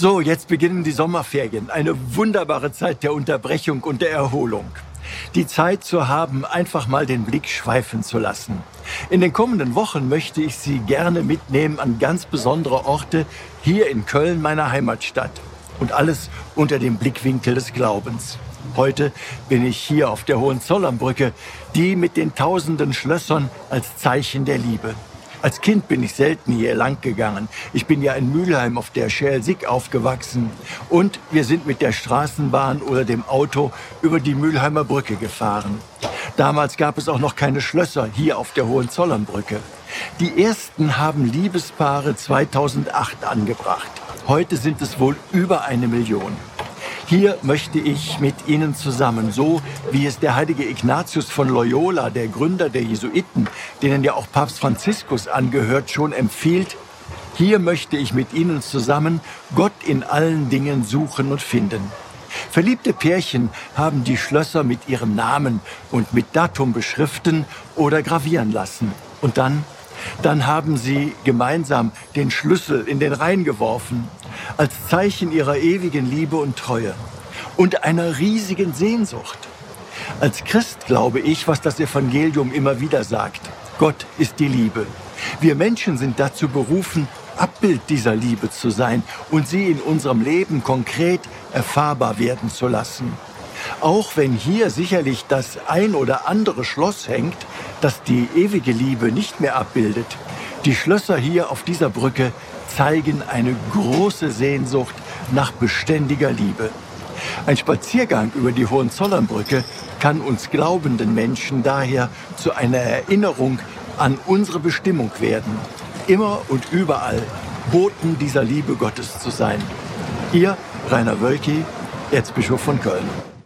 So, jetzt beginnen die Sommerferien. Eine wunderbare Zeit der Unterbrechung und der Erholung. Die Zeit zu haben, einfach mal den Blick schweifen zu lassen. In den kommenden Wochen möchte ich Sie gerne mitnehmen an ganz besondere Orte hier in Köln, meiner Heimatstadt. Und alles unter dem Blickwinkel des Glaubens. Heute bin ich hier auf der Hohenzollernbrücke, die mit den tausenden Schlössern als Zeichen der Liebe. Als Kind bin ich selten hier lang gegangen. Ich bin ja in Mülheim auf der Schelsig aufgewachsen. Und wir sind mit der Straßenbahn oder dem Auto über die Mülheimer Brücke gefahren. Damals gab es auch noch keine Schlösser hier auf der Hohenzollernbrücke. Die ersten haben Liebespaare 2008 angebracht. Heute sind es wohl über eine Million. Hier möchte ich mit Ihnen zusammen, so wie es der heilige Ignatius von Loyola, der Gründer der Jesuiten, denen ja auch Papst Franziskus angehört, schon empfiehlt, hier möchte ich mit Ihnen zusammen Gott in allen Dingen suchen und finden. Verliebte Pärchen haben die Schlösser mit ihrem Namen und mit Datum beschriften oder gravieren lassen. Und dann, dann haben sie gemeinsam den Schlüssel in den Rhein geworfen als Zeichen ihrer ewigen Liebe und Treue und einer riesigen Sehnsucht. Als Christ glaube ich, was das Evangelium immer wieder sagt. Gott ist die Liebe. Wir Menschen sind dazu berufen, Abbild dieser Liebe zu sein und sie in unserem Leben konkret erfahrbar werden zu lassen. Auch wenn hier sicherlich das ein oder andere Schloss hängt, das die ewige Liebe nicht mehr abbildet, die Schlösser hier auf dieser Brücke zeigen eine große Sehnsucht nach beständiger Liebe. Ein Spaziergang über die Hohenzollernbrücke kann uns glaubenden Menschen daher zu einer Erinnerung an unsere Bestimmung werden, immer und überall Boten dieser Liebe Gottes zu sein. Ihr Rainer Wölki, Erzbischof von Köln.